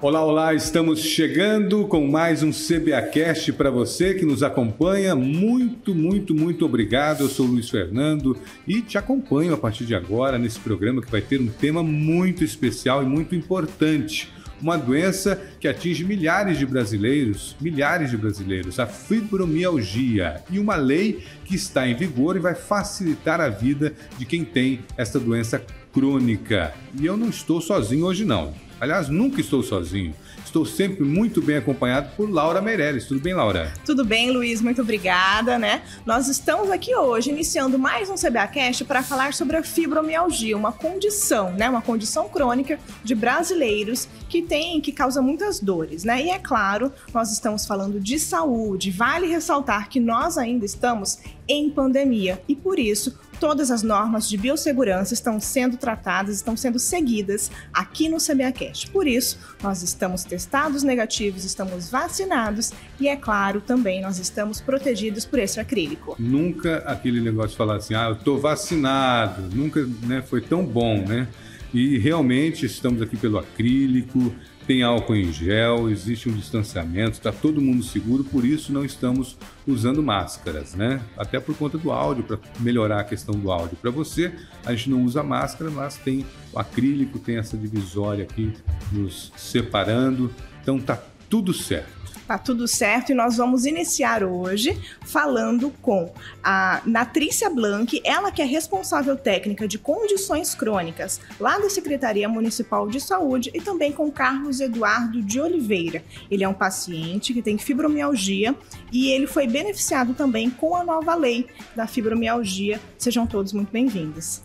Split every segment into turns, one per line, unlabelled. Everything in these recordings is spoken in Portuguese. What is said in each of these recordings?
Olá, olá, estamos chegando com mais um CBAcast para você que nos acompanha. Muito, muito, muito obrigado. Eu sou o Luiz Fernando e te acompanho a partir de agora nesse programa que vai ter um tema muito especial e muito importante. Uma doença que atinge milhares de brasileiros, milhares de brasileiros, a fibromialgia, e uma lei que está em vigor e vai facilitar a vida de quem tem essa doença crônica. E eu não estou sozinho hoje não. Aliás, nunca estou sozinho. Estou sempre muito bem acompanhado por Laura Meirelles. Tudo bem, Laura?
Tudo bem, Luiz. Muito obrigada, né? Nós estamos aqui hoje iniciando mais um CBAcast para falar sobre a fibromialgia, uma condição, né? Uma condição crônica de brasileiros que tem, que causa muitas dores, né? E é claro, nós estamos falando de saúde. Vale ressaltar que nós ainda estamos em pandemia e por isso todas as normas de biossegurança estão sendo tratadas, estão sendo seguidas aqui no CBAcast. Por isso, nós estamos testados negativos, estamos vacinados e, é claro, também nós estamos protegidos por esse acrílico.
Nunca aquele negócio de falar assim, ah, eu tô vacinado, nunca né, foi tão bom, né? E realmente estamos aqui pelo acrílico, tem álcool em gel, existe um distanciamento, está todo mundo seguro, por isso não estamos usando máscaras, né? Até por conta do áudio, para melhorar a questão do áudio. Para você, a gente não usa máscara, mas tem o acrílico, tem essa divisória aqui nos separando, então tá tudo certo.
Tá tudo certo e nós vamos iniciar hoje falando com a Natrícia Blanc, ela que é responsável técnica de condições crônicas lá da Secretaria Municipal de Saúde e também com Carlos Eduardo de Oliveira. Ele é um paciente que tem fibromialgia e ele foi beneficiado também com a nova lei da fibromialgia. Sejam todos muito bem-vindos.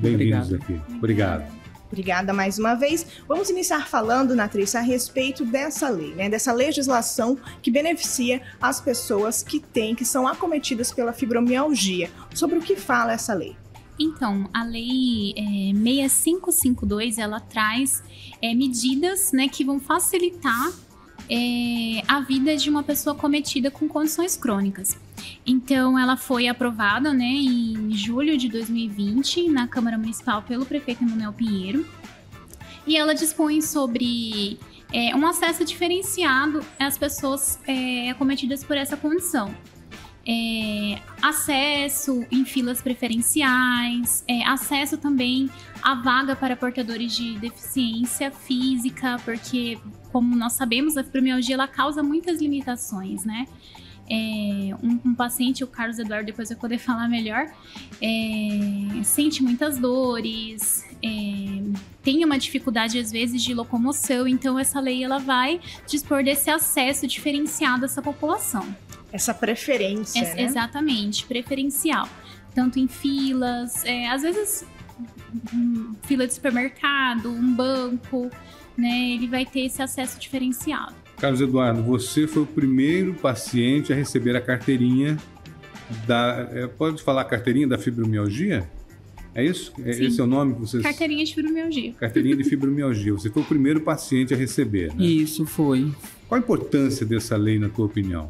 Bem-vindos aqui. Obrigado.
Obrigada mais uma vez. Vamos iniciar falando, Natrícia, a respeito dessa lei, né? Dessa legislação que beneficia as pessoas que têm, que são acometidas pela fibromialgia. Sobre o que fala essa lei?
Então, a lei é, 6552, ela traz é, medidas né, que vão facilitar é, a vida de uma pessoa cometida com condições crônicas. Então, ela foi aprovada né, em julho de 2020 na Câmara Municipal pelo prefeito Emanuel Pinheiro. E ela dispõe sobre é, um acesso diferenciado às pessoas é, acometidas por essa condição. É, acesso em filas preferenciais, é, acesso também à vaga para portadores de deficiência física, porque, como nós sabemos, a fibromialgia ela causa muitas limitações, né? é, um, um, paciente, o Carlos Eduardo depois vai poder falar melhor, é, sente muitas dores, é, tem uma dificuldade às vezes de locomoção, então essa lei ela vai dispor desse acesso diferenciado a essa população.
Essa preferência,
é, né? Exatamente, preferencial. Tanto em filas, é, às vezes fila de supermercado, um banco, né? Ele vai ter esse acesso diferenciado.
Carlos Eduardo, você foi o primeiro paciente a receber a carteirinha da. É, pode falar carteirinha da fibromialgia? É isso? É, Sim. Esse é o nome que vocês.
Carteirinha de fibromialgia.
Carteirinha de fibromialgia. Você foi o primeiro paciente a receber, né?
Isso, foi.
Qual a importância dessa lei, na tua opinião?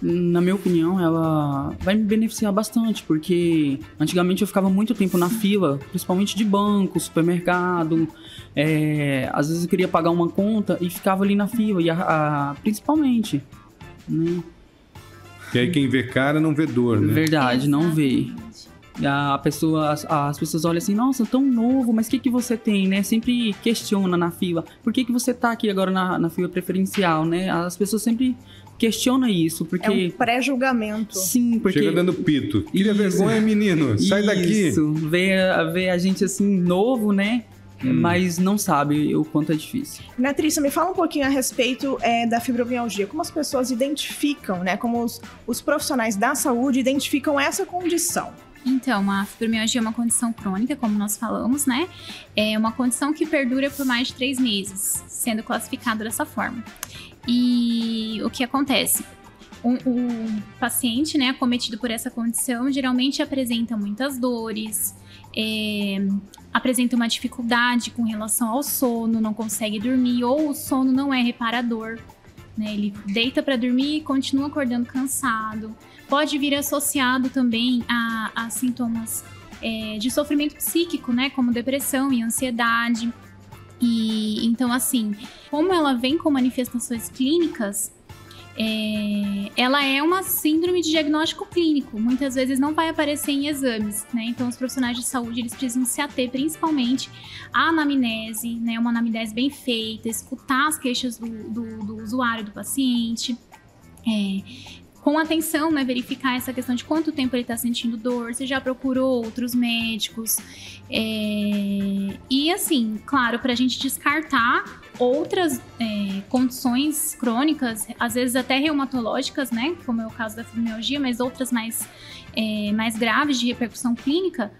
Na minha opinião, ela vai me beneficiar bastante, porque antigamente eu ficava muito tempo na fila, principalmente de banco, supermercado. É, às vezes eu queria pagar uma conta e ficava ali na fila, e a, a, principalmente, né?
E aí quem vê cara não vê dor, né?
Verdade, não vê. A pessoa, as, as, pessoas olham assim, nossa, tão novo, mas o que, que você tem, né? Sempre questiona na fila. Por que, que você tá aqui agora na, na fila preferencial, né? As pessoas sempre questiona isso, porque... É
um pré-julgamento.
Sim, porque...
Chega dando pito. Tira vergonha, menino. Sai
isso.
daqui.
Isso. Vê, vê a gente assim, novo, né? Hum. Mas não sabe o quanto é difícil.
Natrícia, me fala um pouquinho a respeito é, da fibromialgia. Como as pessoas identificam, né? Como os, os profissionais da saúde identificam essa condição?
Então, a fibromialgia é uma condição crônica, como nós falamos, né? É uma condição que perdura por mais de três meses, sendo classificada dessa forma. E o que acontece? O, paciente, né, acometido por essa condição, geralmente apresenta muitas dores, é, apresenta uma dificuldade com relação ao sono, não consegue dormir, ou o sono não é reparador. Né? Ele deita para dormir e continua acordando cansado. Pode vir associado também a, a sintomas é, de sofrimento psíquico, né, como depressão e ansiedade. E então, assim, como ela vem com manifestações clínicas, é, ela é uma síndrome de diagnóstico clínico. Muitas vezes não vai aparecer em exames, né? Então, os profissionais de saúde eles precisam se ater principalmente à anamnese, né? Uma anamnese bem feita, escutar as queixas do, do, do usuário, do paciente. É, com atenção, né, verificar essa questão de quanto tempo ele está sentindo dor, se já procurou outros médicos. É... E assim, claro, para a gente descartar outras é, condições crônicas, às vezes até reumatológicas, né, como é o caso da fibromialgia, mas outras mais, é, mais graves de repercussão clínica,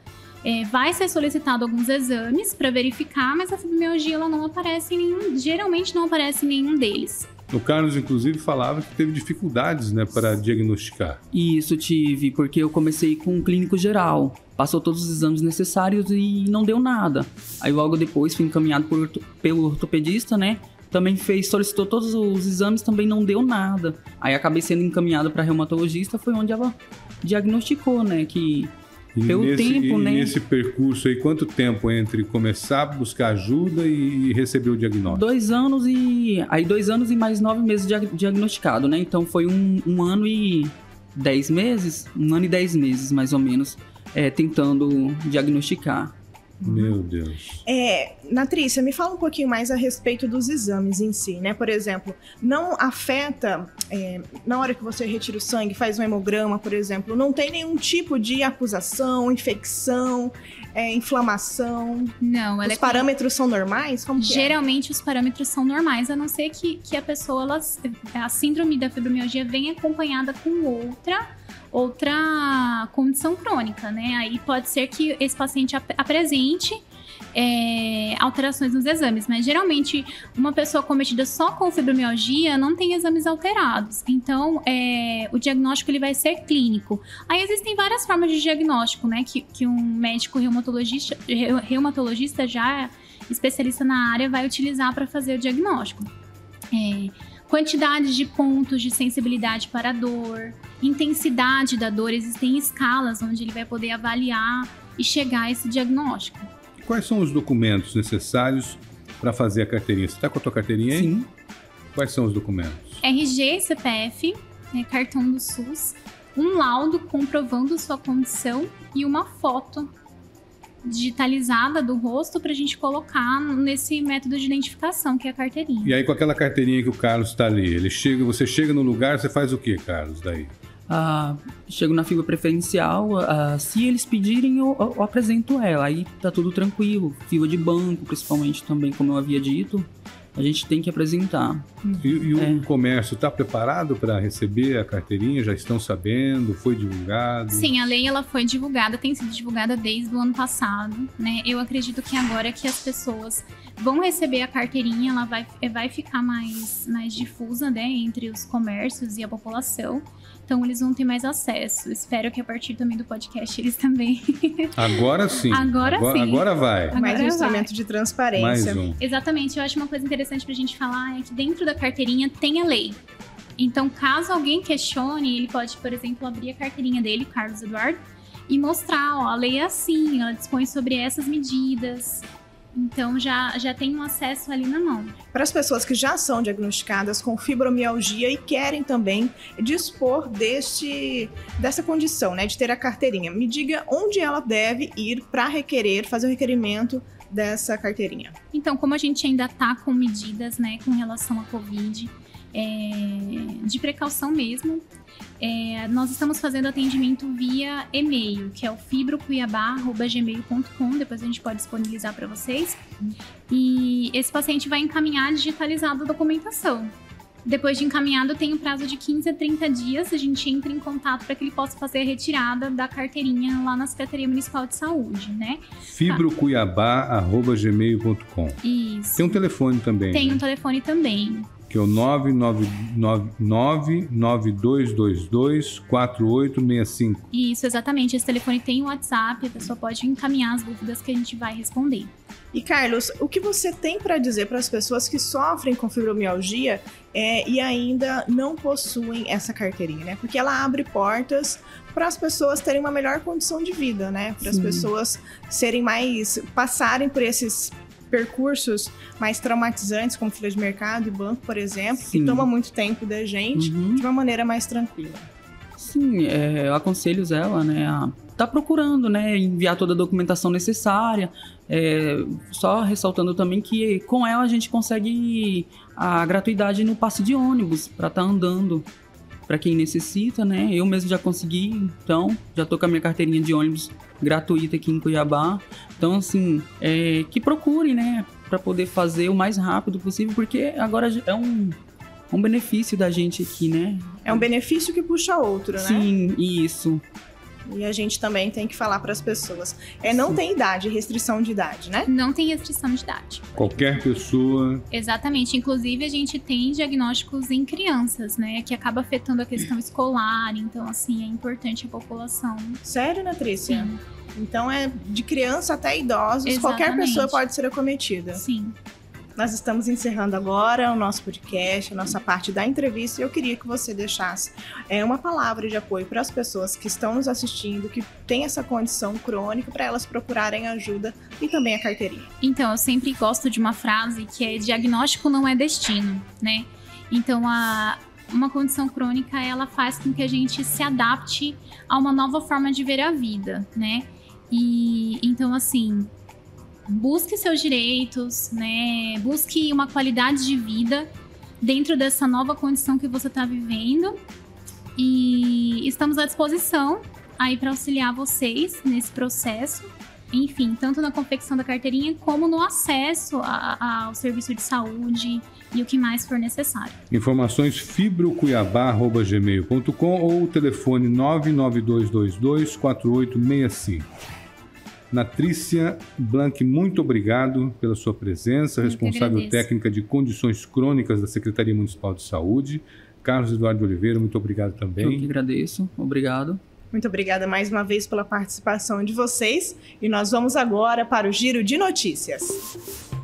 é, vai ser solicitado alguns exames para verificar, mas a fibromialgia ela não aparece em nenhum, geralmente não aparece em nenhum deles.
O Carlos, inclusive, falava que teve dificuldades né, para diagnosticar.
Isso, tive, porque eu comecei com um clínico geral. Passou todos os exames necessários e não deu nada. Aí logo depois fui encaminhado por, pelo ortopedista, né? Também fez, solicitou todos os exames, também não deu nada. Aí acabei sendo encaminhado para reumatologista, foi onde ela diagnosticou, né, que
Pelo nesse, tempo, e né? nesse percurso aí, quanto tempo entre começar a buscar ajuda e receber o diagnóstico?
Dois anos e. Aí dois anos e mais nove meses diagnosticado, né? Então foi um, um ano e dez meses, um ano e dez meses, mais ou menos, é, tentando diagnosticar.
Meu Deus.
É, Natrícia, me fala um pouquinho mais a respeito dos exames em si, né? Por exemplo, não afeta, é, na hora que você retira o sangue, faz um hemograma, por exemplo, não tem nenhum tipo de acusação, infecção, é, inflamação?
Não,
ela Os é parâmetros são normais? Como
é? Geralmente os parâmetros são normais, a não ser que, que a pessoa, ela, a síndrome da fibromialgia venha acompanhada com outra outra condição crônica, né? Aí pode ser que esse paciente ap apresente é, alterações nos exames, mas geralmente uma pessoa cometida só com fibromialgia não tem exames alterados. Então, é, o diagnóstico ele vai ser clínico. Aí existem várias formas de diagnóstico, né? Que, que um médico reumatologista, reumatologista já especialista na área vai utilizar para fazer o diagnóstico. É, quantidade de pontos de sensibilidade para dor, intensidade da dor, existem escalas onde ele vai poder avaliar e chegar a esse diagnóstico.
Quais são os documentos necessários para fazer a carteirinha? Você está com a tua carteirinha aí?
Sim.
Quais são os documentos?
RG, CPF, né, cartão do SUS, um laudo comprovando sua condição e uma foto digitalizada do rosto para a gente colocar nesse método de identificação que é a carteirinha.
E aí com aquela carteirinha que o Carlos está ali, ele chega, você chega no lugar, você faz o que, Carlos? Daí?
Ah, chego na fila preferencial, ah, se eles pedirem, eu, eu, apresento ela. Aí tá tudo tranquilo. Fila de banco, principalmente também, como eu havia dito a gente tem que apresentar.
E, e o é. comércio está preparado para receber a carteirinha? Já estão sabendo? Foi divulgado?
Sim, a lei ela foi divulgada, tem sido divulgada desde o ano passado. Né? Eu acredito que agora que as pessoas vão receber a carteirinha, ela vai, vai ficar mais, mais difusa né, entre os comércios e a população. Então eles vão ter mais acesso. Espero que a partir também do podcast eles também.
Agora sim.
Agora,
agora
sim.
Agora vai.
Agora mais um vai. instrumento de transparência.
Mais um.
Exatamente. Eu acho uma coisa interessante pra gente falar é que dentro da carteirinha tem a lei. Então, caso alguém questione, ele pode, por exemplo, abrir a carteirinha dele, Carlos Eduardo, e mostrar, ó, a lei é assim, ela dispõe sobre essas medidas, então já, já tem um acesso ali na mão.
Para as pessoas que já são diagnosticadas com fibromialgia e querem também dispor deste, dessa condição, né, de ter a carteirinha, me diga onde ela deve ir para requerer, fazer o requerimento dessa carteirinha.
Então, como a gente ainda está com medidas, né, com relação à Covid, é, de precaução mesmo, é, nós estamos fazendo atendimento via e-mail, que é o fibrocuiabá.gmail.com. Depois a gente pode disponibilizar para vocês. E esse paciente vai encaminhar digitalizado a documentação. Depois de encaminhado, tem o um prazo de 15 a 30 dias. A gente entra em contato para que ele possa fazer a retirada da carteirinha lá na Secretaria Municipal de Saúde, né?
fibrocuiabá.gmail.com.
Isso.
Tem um telefone também.
Tem né? um telefone também
que é o 99992224865.
Isso, exatamente. Esse telefone tem o WhatsApp, a pessoa pode encaminhar as dúvidas que a gente vai responder.
E Carlos, o que você tem para dizer para as pessoas que sofrem com fibromialgia é, e ainda não possuem essa carteirinha, né? Porque ela abre portas para as pessoas terem uma melhor condição de vida, né? Para as pessoas serem mais passarem por esses percursos mais traumatizantes, como fila de mercado e banco, por exemplo,
Sim.
que toma muito tempo da gente,
Uhum.
de uma maneira mais tranquila.
Sim, é, eu aconselho ela, né, a tá procurando, né, enviar toda a documentação necessária. É, só ressaltando também que com ela a gente consegue a gratuidade no passe de ônibus para estar andando para quem necessita, né? Eu mesmo já consegui, então já tô com a minha carteirinha de ônibus gratuita aqui em Cuiabá. Então assim, é, que procure, né, para poder fazer o mais rápido possível, porque agora é um um benefício da gente aqui, né?
É um benefício que puxa outro, né?
Sim, isso.
E a gente também tem que falar para as pessoas. É, não
Sim.
tem idade, restrição de idade, né?
Não tem restrição de idade.
Qualquer pessoa.
Exatamente. Inclusive, a gente tem diagnósticos em crianças, né? Que acaba afetando a questão escolar. Então, assim, é importante a população.
Sério, Natrícia?
Sim.
Então é de criança até idosos, qualquer
Exatamente.
pessoa pode ser acometida.
Sim.
Nós estamos encerrando agora o nosso podcast, a nossa parte da entrevista, e eu queria que você deixasse é, uma palavra de apoio para as pessoas que estão nos assistindo, que têm essa condição crônica, para elas procurarem ajuda e também a carteirinha.
Então, eu sempre gosto de uma frase que é diagnóstico não é destino, né? Então, a, uma condição crônica, ela faz com que a gente se adapte a uma nova forma de ver a vida, né? E então, assim, busque seus direitos, né? Busque uma qualidade de vida dentro dessa nova condição que você está vivendo. E estamos à disposição aí para auxiliar vocês nesse processo enfim, tanto na confecção da carteirinha como no acesso a- a- ao serviço de saúde e o que mais for necessário.
Informações fibrocuiabá.gmail.com ou telefone 992224865. Natrícia Blanc, muito obrigado pela sua presença, responsável
agradeço.
técnica de condições crônicas da Secretaria Municipal de Saúde. Carlos Eduardo Oliveira, muito obrigado
Eu que
também.
agradeço. Obrigado.
Muito obrigada mais uma vez pela participação de vocês, e nós vamos agora para o giro de notícias.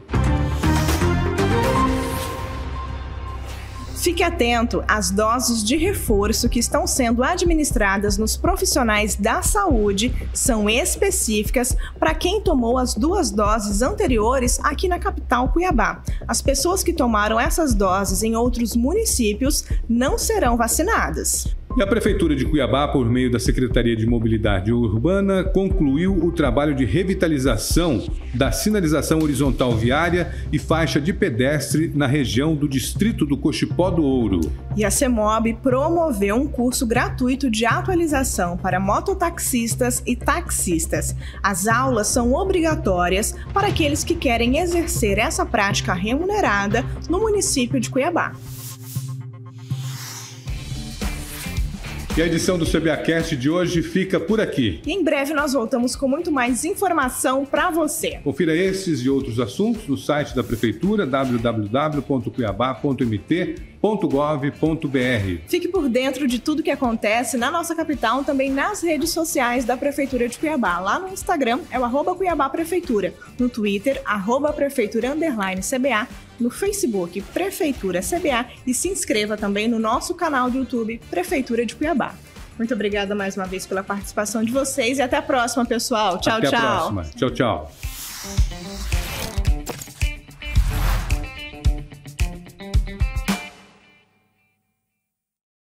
Fique atento às doses de reforço que estão sendo administradas nos profissionais da saúde, são específicas para quem tomou as duas doses anteriores aqui na capital Cuiabá. As pessoas que tomaram essas doses em outros municípios não serão vacinadas.
E a Prefeitura de Cuiabá, por meio da Secretaria de Mobilidade Urbana, concluiu o trabalho de revitalização da sinalização horizontal viária e faixa de pedestre na região do Distrito do Cochipó do Ouro.
E a CEMOB promoveu um curso gratuito de atualização para mototaxistas e taxistas. As aulas são obrigatórias para aqueles que querem exercer essa prática remunerada no município de Cuiabá.
E a edição do CBAcast de hoje fica por aqui.
E em breve nós voltamos com muito mais informação para você.
Confira esses e outros assuntos no site da Prefeitura www.cuiabá.mt.gov.br.
Fique por dentro de tudo que acontece na nossa capital, também nas redes sociais da Prefeitura de Cuiabá. Lá no Instagram é o arroba Cuiabá Prefeitura, no Twitter, arroba Prefeitura Underline CBA, no Facebook Prefeitura CBA e se inscreva também no nosso canal do YouTube Prefeitura de Cuiabá. Muito obrigada mais uma vez pela participação de vocês e até a próxima, pessoal. Tchau,
Até
tchau.
a próxima. Tchau, tchau.